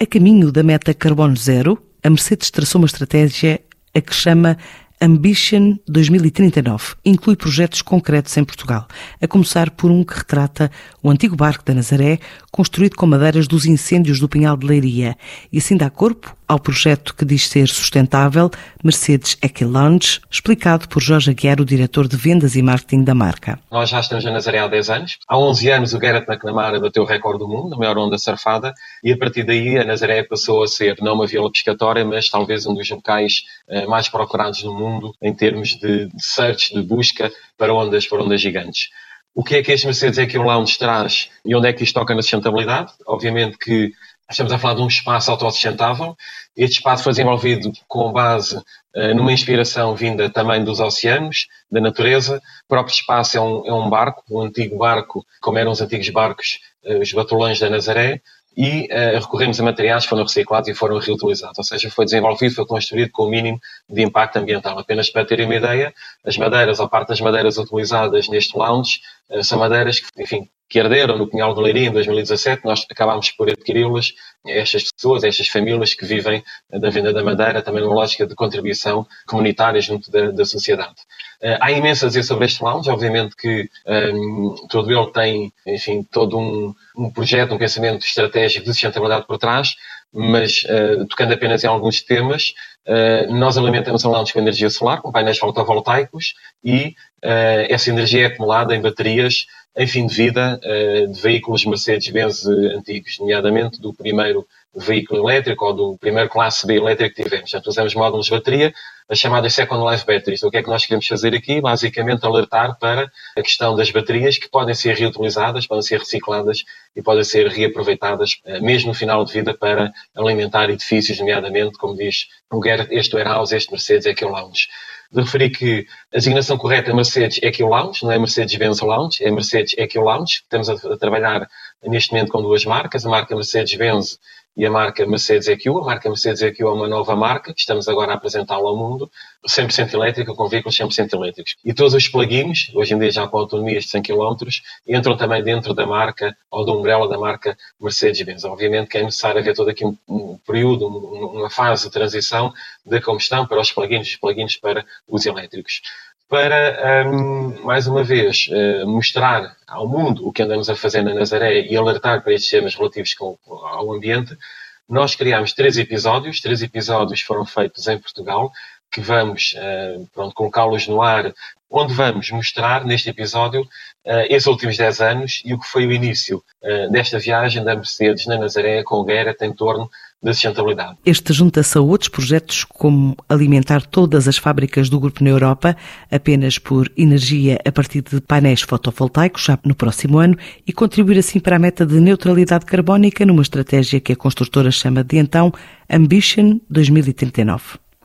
A caminho da meta carbono zero, a Mercedes traçou uma estratégia a que chama Ambition 2039 inclui projetos concretos em Portugal, a começar por um que retrata o antigo barco da Nazaré, construído com madeiras dos incêndios do Pinhal de Leiria, e assim dá corpo ao projeto que diz ser sustentável, Mercedes Equi Lounge, explicado por Jorge Aguiar, o diretor de vendas e marketing da marca. Nós já estamos na Nazaré há 10 anos. Há 11 anos o Garrett McNamara bateu o recorde do mundo, a maior onda surfada, e a partir daí a Nazaré passou a ser não uma vila pescatória, mas talvez um dos locais eh, mais procurados no mundo em termos de search, de busca para ondas, para ondas gigantes. O que é que este Mercedes Equi Lounge traz e onde é que isto toca na sustentabilidade? Obviamente que Estamos a falar de um espaço autossustentável. Este espaço foi desenvolvido com base uh, numa inspiração vinda também dos oceanos, da natureza. O próprio espaço é um, é um barco, um antigo barco, como eram os antigos barcos, uh, os batolões da Nazaré, e uh, recorremos a materiais que foram reciclados e foram reutilizados. Ou seja, foi desenvolvido, foi construído com o mínimo de impacto ambiental. Apenas para terem uma ideia, as madeiras, ou parte das madeiras utilizadas neste lounge, uh, são madeiras que, enfim, que herderam no Pinhal do Leiria em 2017, nós acabámos por adquiri-las, estas pessoas, estas famílias que vivem da venda da madeira, também numa lógica de contribuição comunitária junto da, da sociedade. Uh, há imenso a dizer sobre este lounge, obviamente que um, todo ele tem, enfim, todo um, um projeto, um pensamento estratégico de sustentabilidade por trás, mas uh, tocando apenas em alguns temas, uh, nós alimentamos a lounge com energia solar, com painéis fotovoltaicos, e uh, essa energia é acumulada em baterias em fim de vida de veículos Mercedes-Benz antigos, nomeadamente do primeiro veículo elétrico ou do primeiro classe B elétrico que tivemos. Portanto, usamos módulos de bateria, as chamadas Second Life Batteries. Então, o que é que nós queremos fazer aqui? Basicamente, alertar para a questão das baterias que podem ser reutilizadas, podem ser recicladas e podem ser reaproveitadas, eh, mesmo no final de vida, para alimentar edifícios, nomeadamente, como diz o Garrett, este warehouse, este Mercedes, é que é o lounge de referir que a designação correta é Mercedes EQ Lounge, não é Mercedes-Benz Lounge, é Mercedes EQ Lounge. Estamos a, trabalhar neste momento com duas marcas, a marca Mercedes-Benz e a marca Mercedes EQ. A marca Mercedes EQ é uma nova marca que estamos agora a apresentá-la ao mundo, 100% elétrica, com veículos 100% elétricos. E todos os plugins, hoje em dia já com autonomias de 100 km, entram também dentro da marca ou da umbrella da marca Mercedes-Benz. Obviamente que é necessário haver todo aqui um, um período, um, uma fase de transição da combustão para os plugins, os plugins para os elétricos para, um, mais uma vez, uh, mostrar ao mundo o que andamos a fazer na Nazaré e alertar para estes temas relativos com, ao ambiente, nós criámos três episódios. Três episódios foram feitos em Portugal, que vamos pronto, colocá-los no ar, onde vamos mostrar neste episódio uh, esses últimos 10 anos e o que foi o início uh, desta viagem da Mercedes na Nazaré com Guerra em torno da sustentabilidade. Este junta-se a outros projetos como alimentar todas as fábricas do grupo na Europa apenas por energia a partir de painéis fotovoltaicos já no próximo ano e contribuir assim para a meta de neutralidade carbónica numa estratégia que a construtora chama de então Ambition 2039.